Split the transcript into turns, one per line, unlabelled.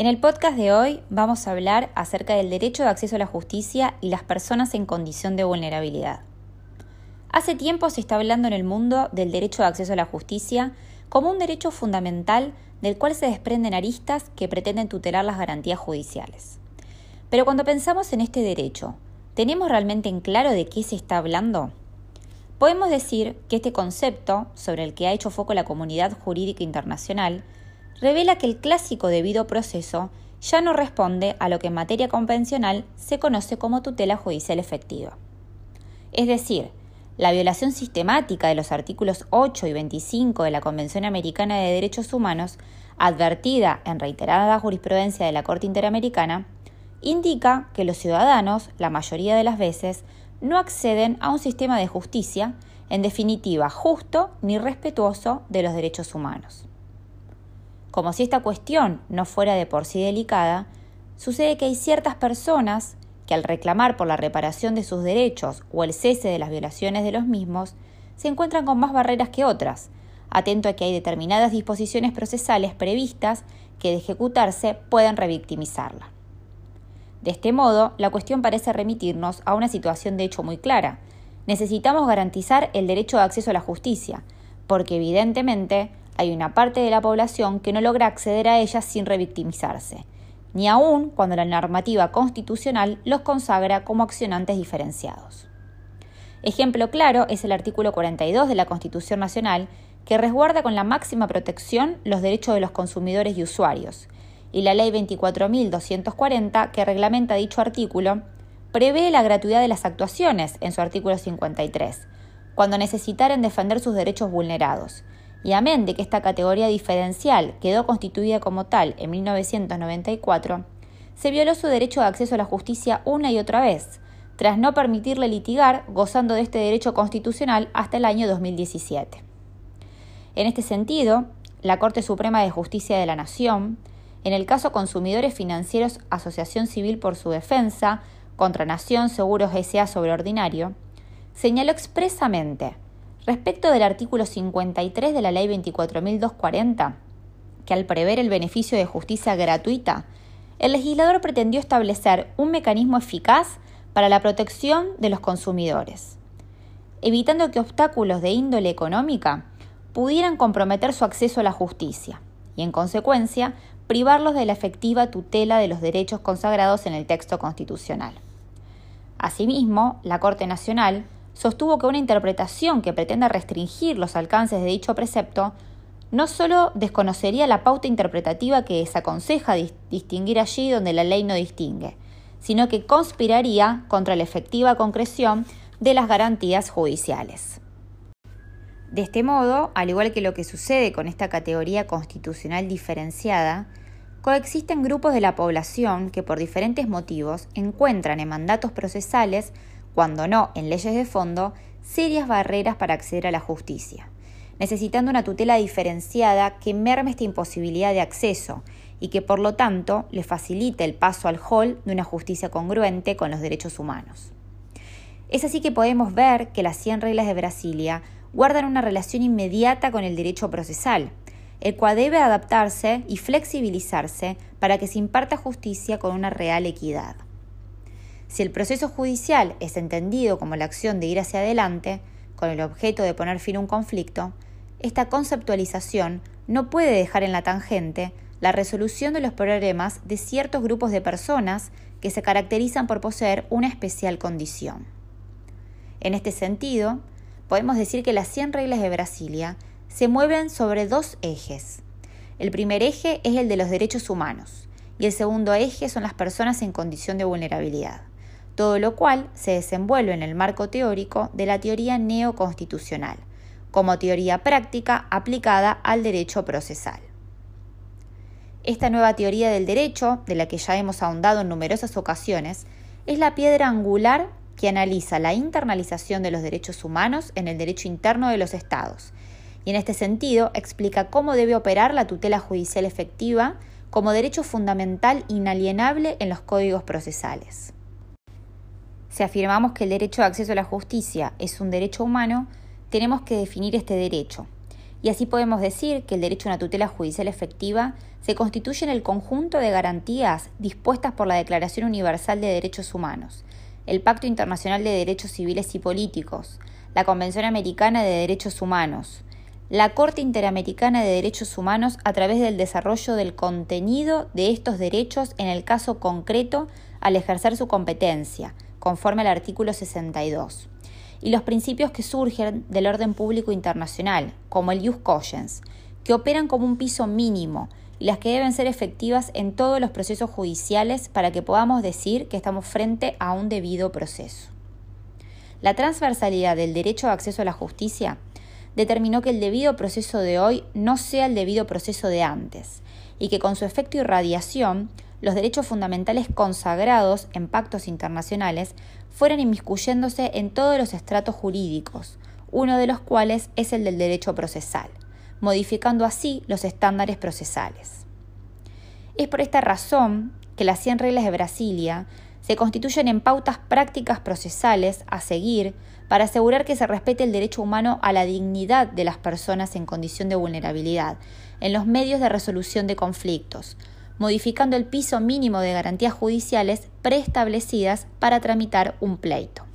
En el podcast de hoy vamos a hablar acerca del derecho de acceso a la justicia y las personas en condición de vulnerabilidad. Hace tiempo se está hablando en el mundo del derecho de acceso a la justicia como un derecho fundamental del cual se desprenden aristas que pretenden tutelar las garantías judiciales. Pero cuando pensamos en este derecho, ¿tenemos realmente en claro de qué se está hablando? Podemos decir que este concepto, sobre el que ha hecho foco la comunidad jurídica internacional, revela que el clásico debido proceso ya no responde a lo que en materia convencional se conoce como tutela judicial efectiva. Es decir, la violación sistemática de los artículos 8 y 25 de la Convención Americana de Derechos Humanos, advertida en reiterada jurisprudencia de la Corte Interamericana, indica que los ciudadanos, la mayoría de las veces, no acceden a un sistema de justicia, en definitiva, justo ni respetuoso de los derechos humanos. Como si esta cuestión no fuera de por sí delicada, sucede que hay ciertas personas que al reclamar por la reparación de sus derechos o el cese de las violaciones de los mismos, se encuentran con más barreras que otras, atento a que hay determinadas disposiciones procesales previstas que de ejecutarse pueden revictimizarla. De este modo, la cuestión parece remitirnos a una situación de hecho muy clara. Necesitamos garantizar el derecho de acceso a la justicia, porque evidentemente hay una parte de la población que no logra acceder a ella sin revictimizarse, ni aun cuando la normativa constitucional los consagra como accionantes diferenciados. Ejemplo claro es el artículo 42 de la Constitución Nacional, que resguarda con la máxima protección los derechos de los consumidores y usuarios, y la Ley 24.240, que reglamenta dicho artículo, prevé la gratuidad de las actuaciones en su artículo 53, cuando necesitaren defender sus derechos vulnerados, y amén de que esta categoría diferencial quedó constituida como tal en 1994, se violó su derecho de acceso a la justicia una y otra vez, tras no permitirle litigar gozando de este derecho constitucional hasta el año 2017. En este sentido, la Corte Suprema de Justicia de la Nación, en el caso Consumidores Financieros Asociación Civil por su Defensa contra Nación Seguros S.A. sobre Ordinario, señaló expresamente Respecto del artículo 53 de la Ley 24.240, que al prever el beneficio de justicia gratuita, el legislador pretendió establecer un mecanismo eficaz para la protección de los consumidores, evitando que obstáculos de índole económica pudieran comprometer su acceso a la justicia y, en consecuencia, privarlos de la efectiva tutela de los derechos consagrados en el texto constitucional. Asimismo, la Corte Nacional sostuvo que una interpretación que pretenda restringir los alcances de dicho precepto no solo desconocería la pauta interpretativa que se aconseja distinguir allí donde la ley no distingue, sino que conspiraría contra la efectiva concreción de las garantías judiciales. De este modo, al igual que lo que sucede con esta categoría constitucional diferenciada, coexisten grupos de la población que por diferentes motivos encuentran en mandatos procesales cuando no en leyes de fondo, serias barreras para acceder a la justicia, necesitando una tutela diferenciada que merme esta imposibilidad de acceso y que por lo tanto le facilite el paso al hall de una justicia congruente con los derechos humanos. Es así que podemos ver que las 100 reglas de Brasilia guardan una relación inmediata con el derecho procesal, el cual debe adaptarse y flexibilizarse para que se imparta justicia con una real equidad. Si el proceso judicial es entendido como la acción de ir hacia adelante, con el objeto de poner fin a un conflicto, esta conceptualización no puede dejar en la tangente la resolución de los problemas de ciertos grupos de personas que se caracterizan por poseer una especial condición. En este sentido, podemos decir que las 100 reglas de Brasilia se mueven sobre dos ejes. El primer eje es el de los derechos humanos y el segundo eje son las personas en condición de vulnerabilidad todo lo cual se desenvuelve en el marco teórico de la teoría neoconstitucional, como teoría práctica aplicada al derecho procesal. Esta nueva teoría del derecho, de la que ya hemos ahondado en numerosas ocasiones, es la piedra angular que analiza la internalización de los derechos humanos en el derecho interno de los estados, y en este sentido explica cómo debe operar la tutela judicial efectiva como derecho fundamental inalienable en los códigos procesales. Si afirmamos que el derecho de acceso a la justicia es un derecho humano, tenemos que definir este derecho. y así podemos decir que el derecho a una tutela judicial efectiva se constituye en el conjunto de garantías dispuestas por la Declaración Universal de Derechos Humanos, el Pacto Internacional de Derechos Civiles y Políticos, la Convención Americana de Derechos Humanos, la Corte Interamericana de Derechos Humanos a través del desarrollo del contenido de estos derechos en el caso concreto al ejercer su competencia, conforme al artículo 62 y los principios que surgen del orden público internacional, como el Jus Cogens, que operan como un piso mínimo y las que deben ser efectivas en todos los procesos judiciales para que podamos decir que estamos frente a un debido proceso. La transversalidad del derecho de acceso a la justicia determinó que el debido proceso de hoy no sea el debido proceso de antes, y que con su efecto irradiación los derechos fundamentales consagrados en pactos internacionales fueran inmiscuyéndose en todos los estratos jurídicos, uno de los cuales es el del derecho procesal, modificando así los estándares procesales. Es por esta razón que las 100 reglas de Brasilia se constituyen en pautas prácticas procesales a seguir para asegurar que se respete el derecho humano a la dignidad de las personas en condición de vulnerabilidad en los medios de resolución de conflictos, modificando el piso mínimo de garantías judiciales preestablecidas para tramitar un pleito.